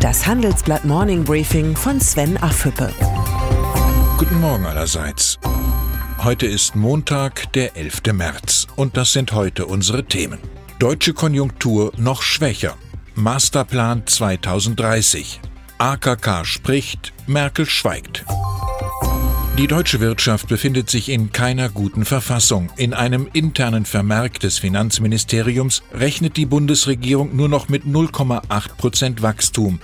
Das Handelsblatt Morning Briefing von Sven Affüppe. Guten Morgen allerseits. Heute ist Montag, der 11. März. Und das sind heute unsere Themen. Deutsche Konjunktur noch schwächer. Masterplan 2030. AKK spricht, Merkel schweigt. Die deutsche Wirtschaft befindet sich in keiner guten Verfassung. In einem internen Vermerk des Finanzministeriums rechnet die Bundesregierung nur noch mit 0,8 Prozent Wachstum.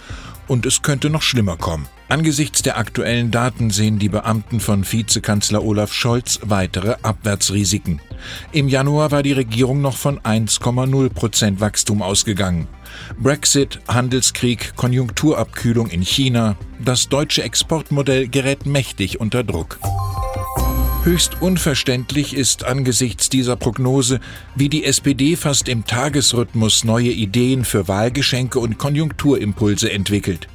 Und es könnte noch schlimmer kommen. Angesichts der aktuellen Daten sehen die Beamten von Vizekanzler Olaf Scholz weitere Abwärtsrisiken. Im Januar war die Regierung noch von 1,0 Prozent Wachstum ausgegangen. Brexit, Handelskrieg, Konjunkturabkühlung in China, das deutsche Exportmodell gerät mächtig unter Druck. Höchst unverständlich ist angesichts dieser Prognose, wie die SPD fast im Tagesrhythmus neue Ideen für Wahlgeschenke und Konjunkturimpulse entwickelt.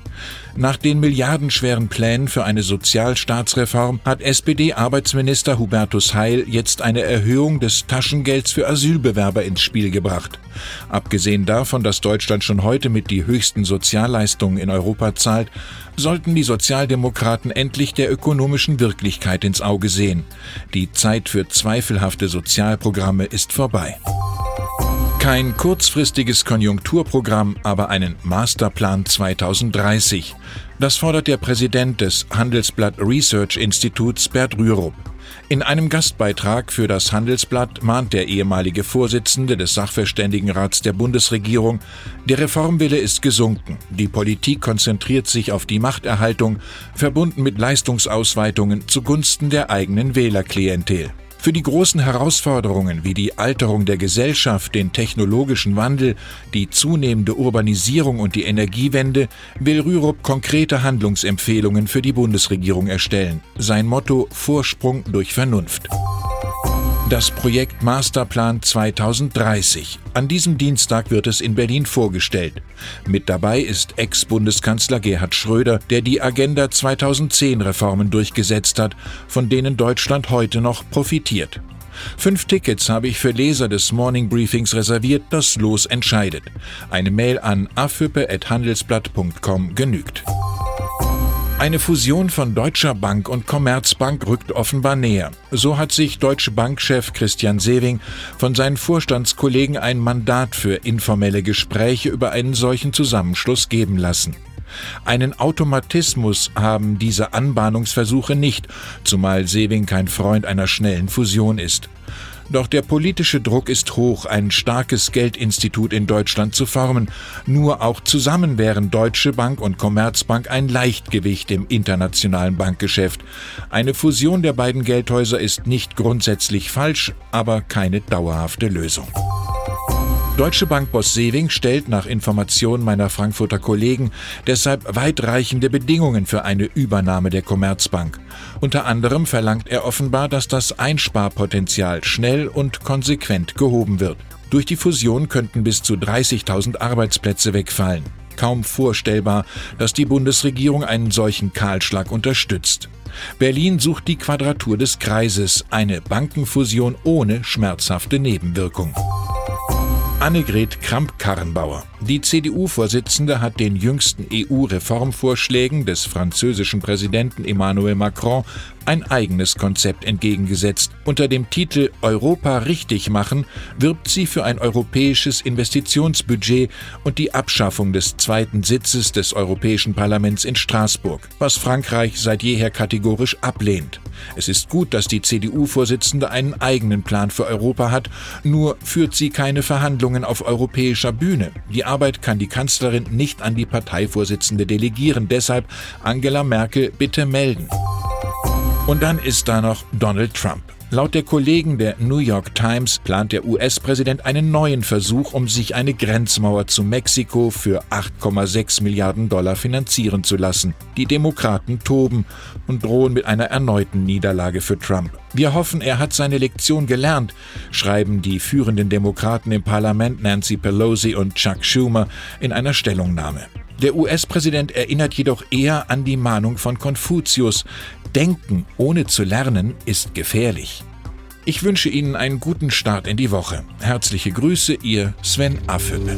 Nach den milliardenschweren Plänen für eine Sozialstaatsreform hat SPD-Arbeitsminister Hubertus Heil jetzt eine Erhöhung des Taschengelds für Asylbewerber ins Spiel gebracht. Abgesehen davon, dass Deutschland schon heute mit die höchsten Sozialleistungen in Europa zahlt, sollten die Sozialdemokraten endlich der ökonomischen Wirklichkeit ins Auge sehen. Die Zeit für zweifelhafte Sozialprogramme ist vorbei. Kein kurzfristiges Konjunkturprogramm, aber einen Masterplan 2030. Das fordert der Präsident des Handelsblatt Research Instituts Bert Rürup. In einem Gastbeitrag für das Handelsblatt mahnt der ehemalige Vorsitzende des Sachverständigenrats der Bundesregierung, der Reformwille ist gesunken. Die Politik konzentriert sich auf die Machterhaltung, verbunden mit Leistungsausweitungen zugunsten der eigenen Wählerklientel. Für die großen Herausforderungen wie die Alterung der Gesellschaft, den technologischen Wandel, die zunehmende Urbanisierung und die Energiewende will Rürup konkrete Handlungsempfehlungen für die Bundesregierung erstellen. Sein Motto Vorsprung durch Vernunft das Projekt Masterplan 2030. An diesem Dienstag wird es in Berlin vorgestellt. Mit dabei ist Ex-Bundeskanzler Gerhard Schröder, der die Agenda 2010 Reformen durchgesetzt hat, von denen Deutschland heute noch profitiert. Fünf Tickets habe ich für Leser des Morning Briefings reserviert, das Los entscheidet. Eine Mail an affüppe.handelsblatt.com genügt. Eine Fusion von Deutscher Bank und Commerzbank rückt offenbar näher. So hat sich Deutsche Bank-Chef Christian Sewing von seinen Vorstandskollegen ein Mandat für informelle Gespräche über einen solchen Zusammenschluss geben lassen. Einen Automatismus haben diese Anbahnungsversuche nicht, zumal Sewing kein Freund einer schnellen Fusion ist. Doch der politische Druck ist hoch, ein starkes Geldinstitut in Deutschland zu formen. Nur auch zusammen wären Deutsche Bank und Commerzbank ein Leichtgewicht im internationalen Bankgeschäft. Eine Fusion der beiden Geldhäuser ist nicht grundsätzlich falsch, aber keine dauerhafte Lösung. Deutsche Bank-Boss Sewing stellt nach Informationen meiner Frankfurter Kollegen deshalb weitreichende Bedingungen für eine Übernahme der Commerzbank. Unter anderem verlangt er offenbar, dass das Einsparpotenzial schnell und konsequent gehoben wird. Durch die Fusion könnten bis zu 30.000 Arbeitsplätze wegfallen. Kaum vorstellbar, dass die Bundesregierung einen solchen Kahlschlag unterstützt. Berlin sucht die Quadratur des Kreises, eine Bankenfusion ohne schmerzhafte Nebenwirkung. Annegret Kramp-Karrenbauer. Die CDU-Vorsitzende hat den jüngsten EU-Reformvorschlägen des französischen Präsidenten Emmanuel Macron ein eigenes Konzept entgegengesetzt. Unter dem Titel Europa richtig machen wirbt sie für ein europäisches Investitionsbudget und die Abschaffung des zweiten Sitzes des Europäischen Parlaments in Straßburg, was Frankreich seit jeher kategorisch ablehnt. Es ist gut, dass die CDU-Vorsitzende einen eigenen Plan für Europa hat, nur führt sie keine Verhandlungen auf europäischer Bühne. Die Arbeit kann die Kanzlerin nicht an die Parteivorsitzende delegieren, deshalb Angela Merkel bitte melden. Und dann ist da noch Donald Trump. Laut der Kollegen der New York Times plant der US-Präsident einen neuen Versuch, um sich eine Grenzmauer zu Mexiko für 8,6 Milliarden Dollar finanzieren zu lassen. Die Demokraten toben und drohen mit einer erneuten Niederlage für Trump. Wir hoffen, er hat seine Lektion gelernt, schreiben die führenden Demokraten im Parlament Nancy Pelosi und Chuck Schumer in einer Stellungnahme. Der US-Präsident erinnert jedoch eher an die Mahnung von Konfuzius, Denken ohne zu lernen ist gefährlich. Ich wünsche Ihnen einen guten Start in die Woche. Herzliche Grüße, Ihr Sven Affülle.